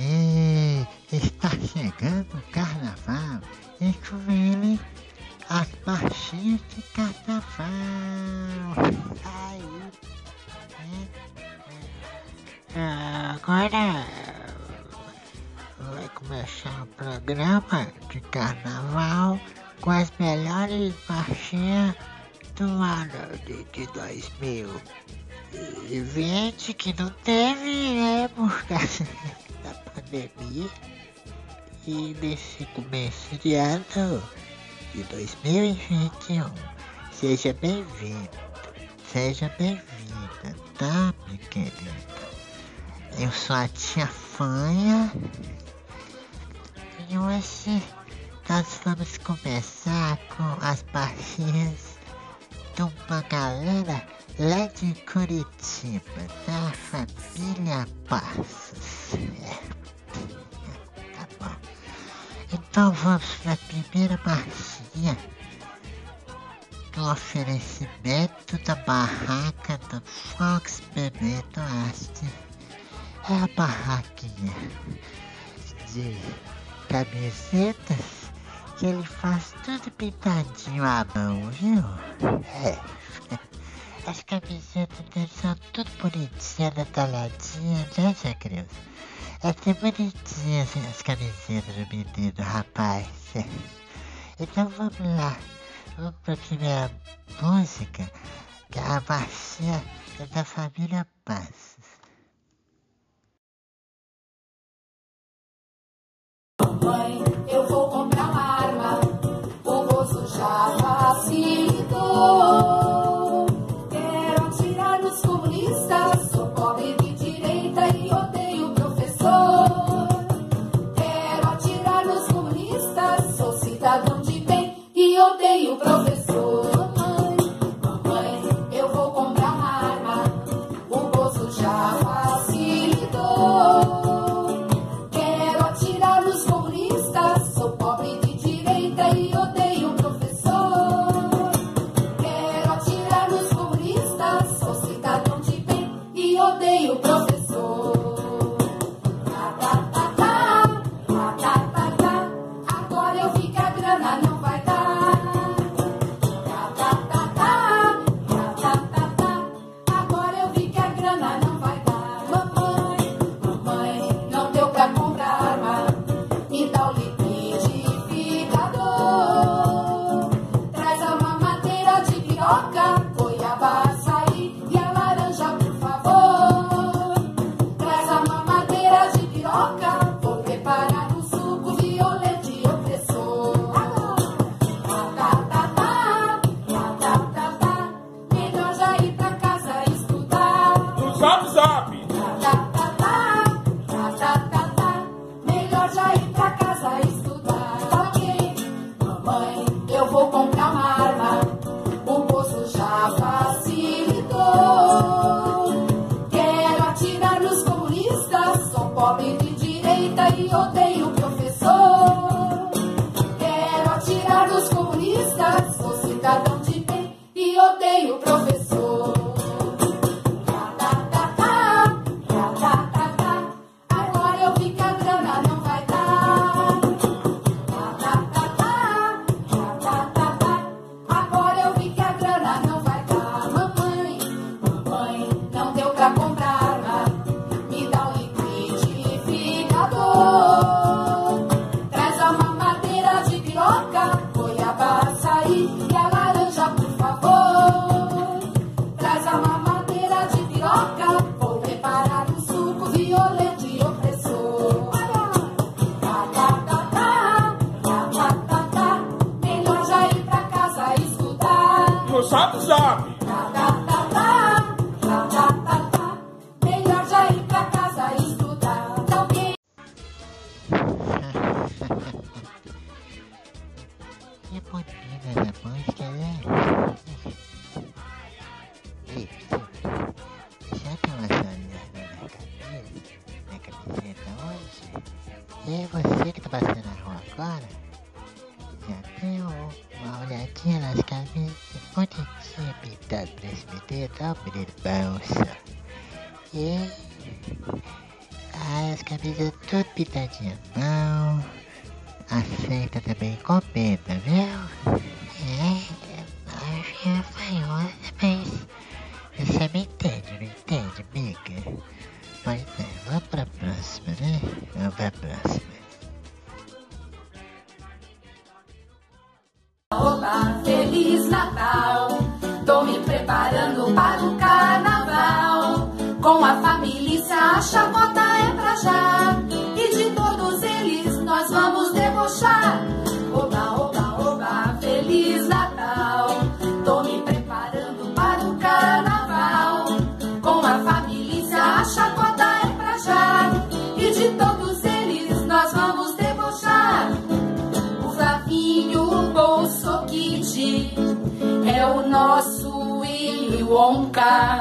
E está chegando o carnaval e com ele as marchinhas de carnaval. Aí. É, é. Agora vai começar o programa de carnaval com as melhores marchinhas do ano de, de 2020 que não teve, né? Por causa. bebi e nesse começo de ano de 2021. Seja bem-vindo, seja bem-vinda, tá, meu querido? Eu sou a tia Fanha e hoje nós vamos começar com as partidas de uma galera lá de Curitiba, da família Passos. É. Então vamos para a primeira bacia do oferecimento da barraca do Fox Bebeto Arte. É a barraquinha de camisetas que ele faz tudo pintadinho à mão, viu? É. As camisetas dele são tudo bonitinha, detalhadinha, né, Zé é que bonitinho assim, as camisetas do menino, rapaz. Então vamos lá. Vamos pra primeira música, que é a marchinha é da família Paz. Mãe, eu vou comprar. sobre de bolsa. E as camisas tudo pintadinha à mão. Aceita também comenta, viu? É, eu acho que é fanhosa, mas você me entende, não entende, amiga? Pois é, vamos pra próxima, né? Vamos pra próxima. Olá, Feliz Natal! ronca,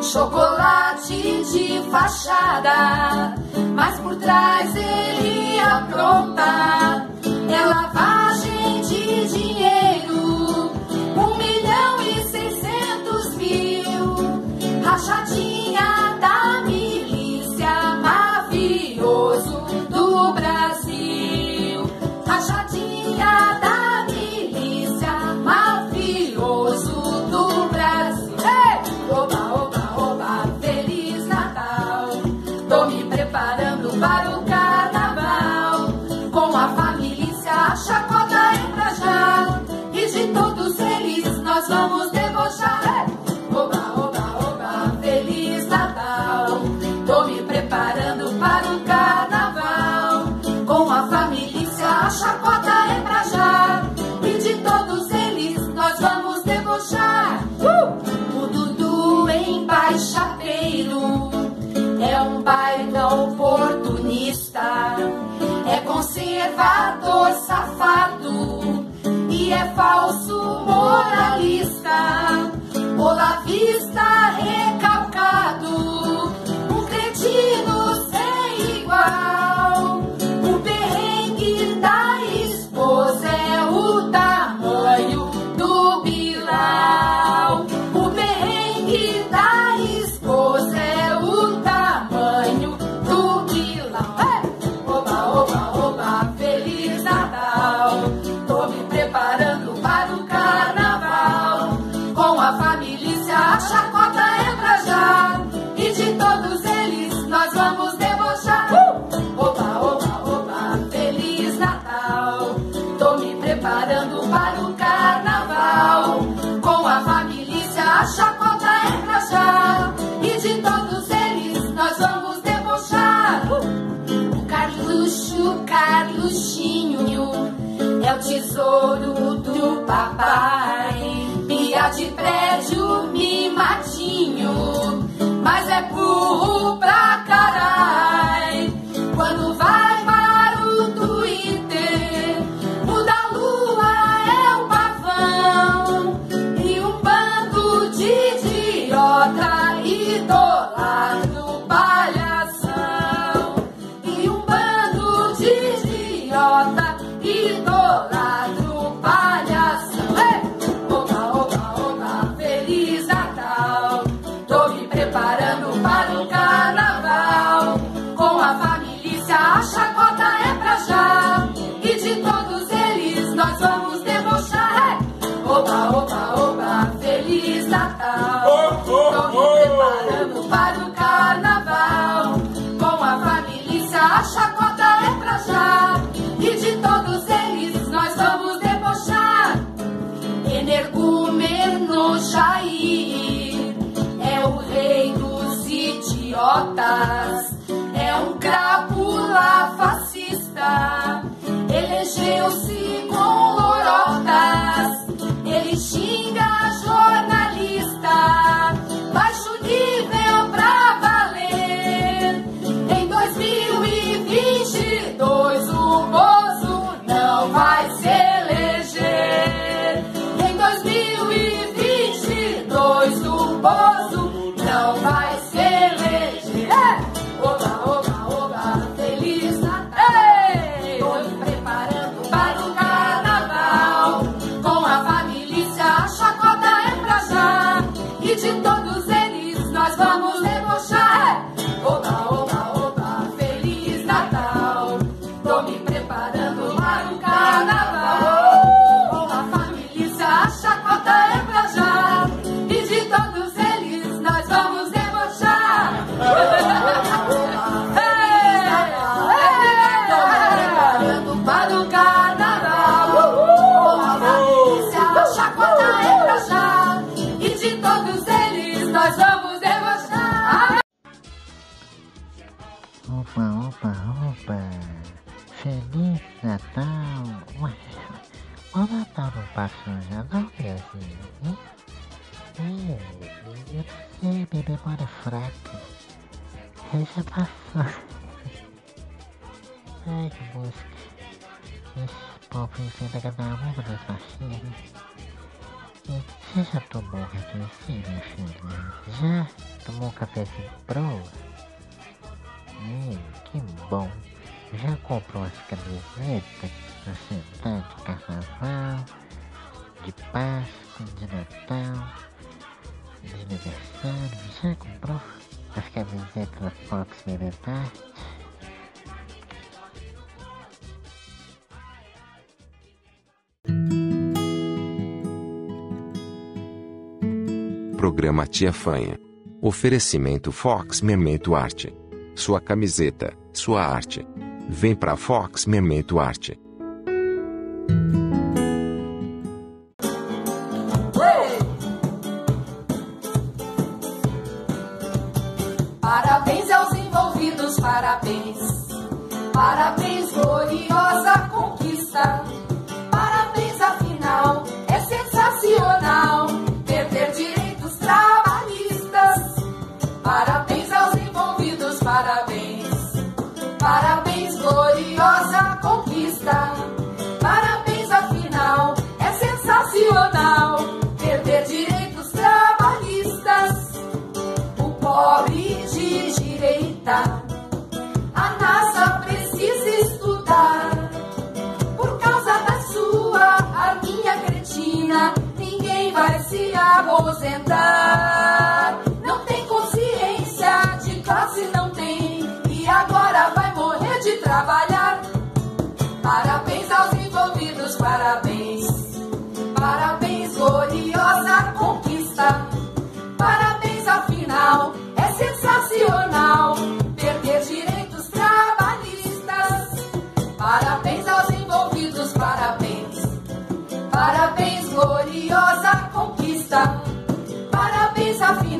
chocolate de fachada, mas por trás ele apronta. baita oportunista, é conservador safado e é falso moralista, olavista. vista. prepara. é o tesouro do papai. Pia de prédio, mimatinho, mas é burro pra caralho. É fascista elegeu-se memória é fraca. Eu já passou. Ai, que música. Esse povo inventa cada uma das e Você já tomou um cafezinho, meu filho? Já tomou um cafezinho pro? Hum, que bom. Já comprou as camisetas pra sentar programa Tia Fanha. Oferecimento Fox Memento Arte. Sua camiseta, sua arte. Vem pra Fox Memento Arte. Não tem consciência de classe, não tem. E agora vai morrer de trabalhar. Parabéns aos envolvidos, parabéns. Parabéns, gloriosa conquista. Parabéns, afinal.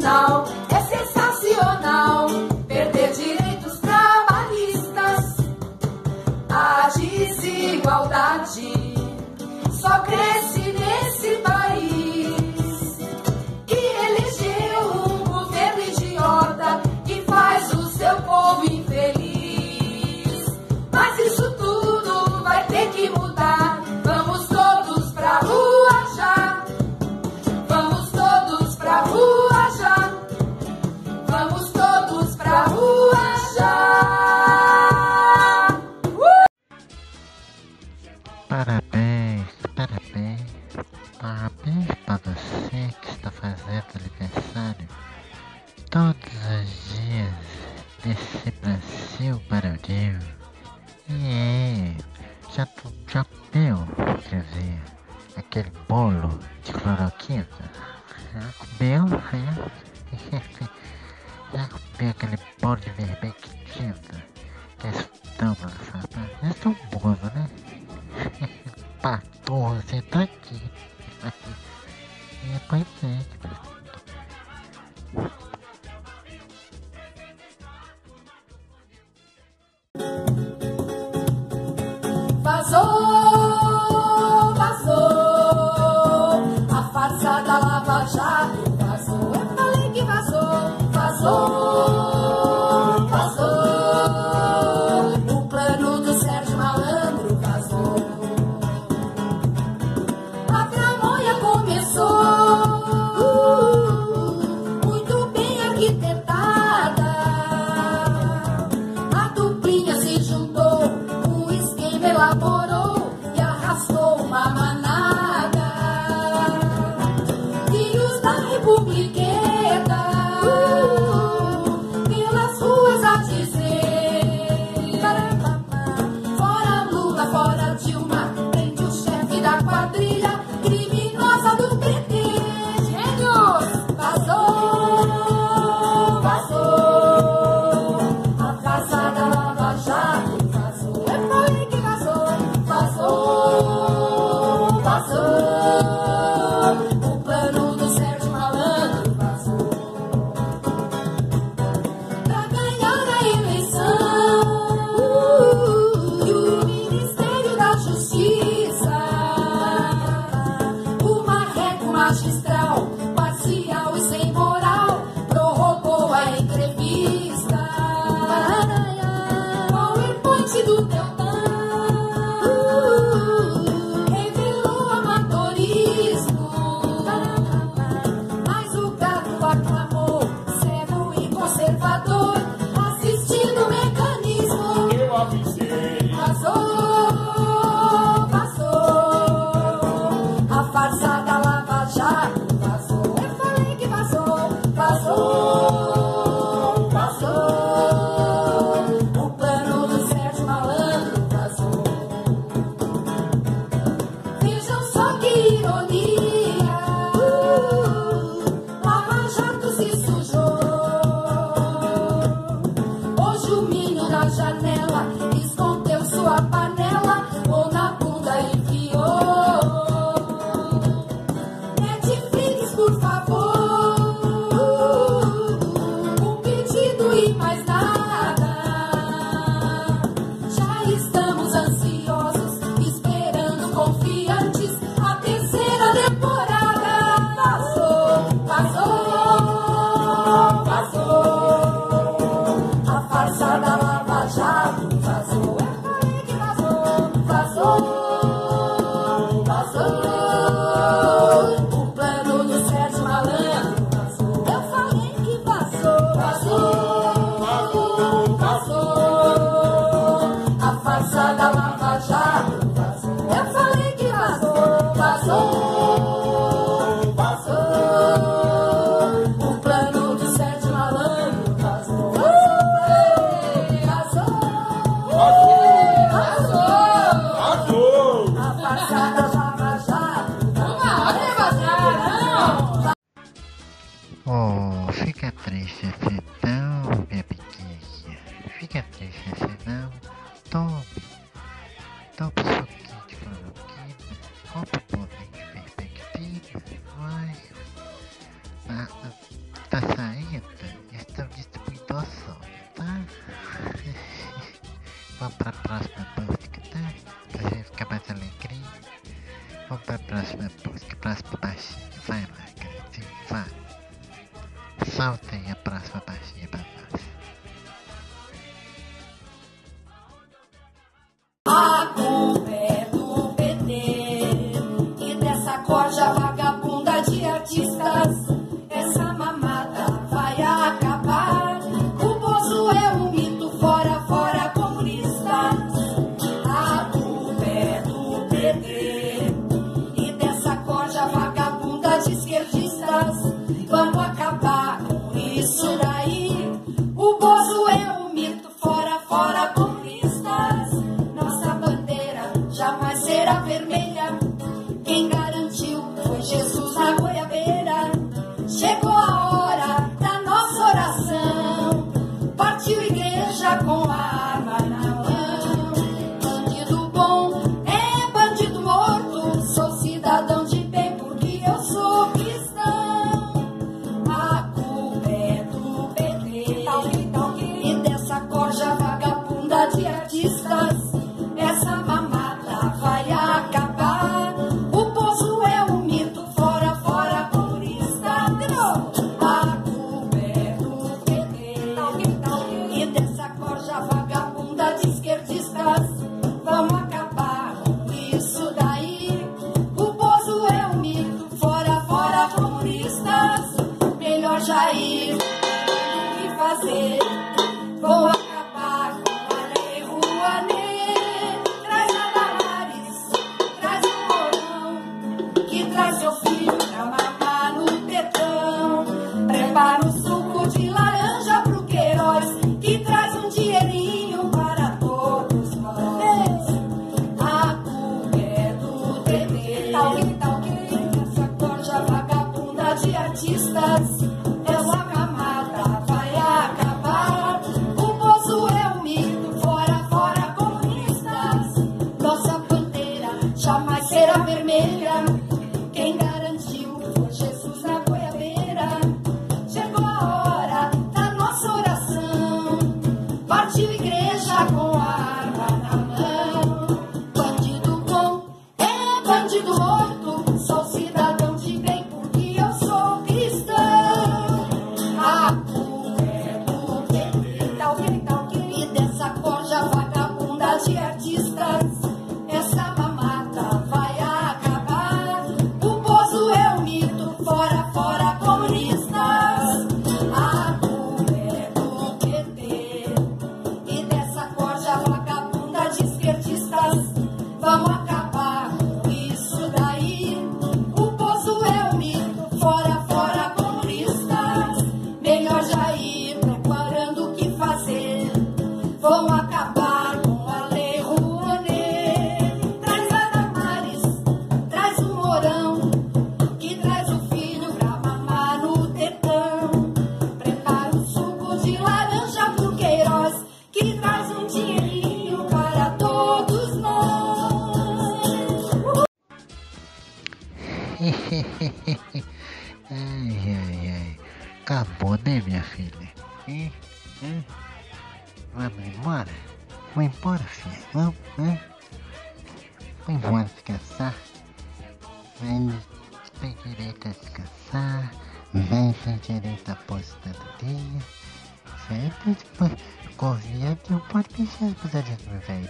final é sensacional. Perder direitos trabalhistas, a desigualdade só cresce. todos os dias desse Brasil para o Deus. more.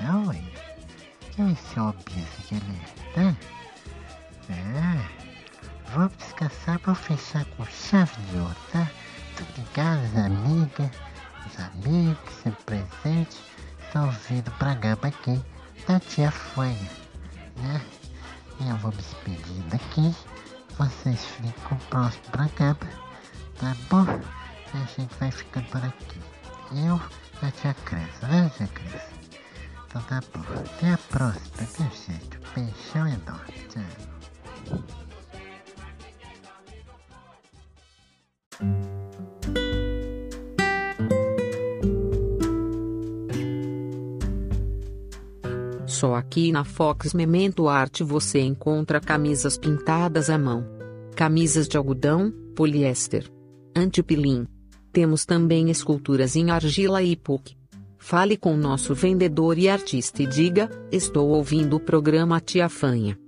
Não, hein? Que esse homem assim que ele é, tá? É. Vamos descansar pra fechar com chave de ouro, tá? Em casa, as amigas, os amigos, sempre presentes, estão ouvindo o programa aqui da tia Fanha, né? Eu vou me despedindo aqui, vocês ficam próximo programa, tá bom? A gente vai ficando por aqui. Eu a tia Cresce, né, tia Cresce? Então tá bom. Até a próxima, viu, gente? Beijão enorme. Tchau. Só aqui na Fox Memento Arte você encontra camisas pintadas à mão. Camisas de algodão, poliéster, antipilim. Temos também esculturas em argila e PUC. Fale com nosso vendedor e artista e diga: Estou ouvindo o programa Tia Fanha.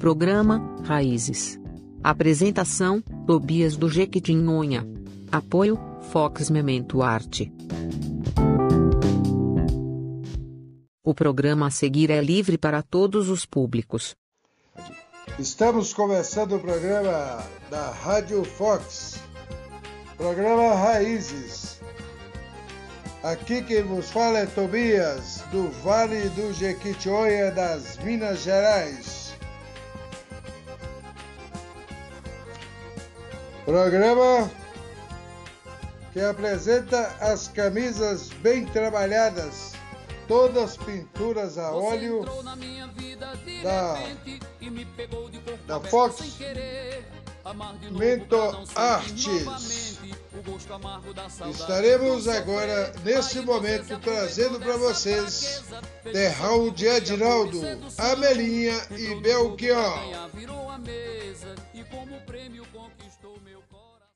Programa Raízes. Apresentação: Tobias do Jequitinhonha. Apoio: Fox Memento Arte. O programa a seguir é livre para todos os públicos. Estamos começando o programa da Rádio Fox, programa Raízes. Aqui quem vos fala é Tobias, do Vale do Jequitinhonha, das Minas Gerais. Programa que apresenta as camisas bem trabalhadas, todas pinturas a óleo da, da Fox Mento Artes. Estaremos agora, nesse momento, trazendo para vocês The Raul de Adinaldo, Amelinha e Belchior.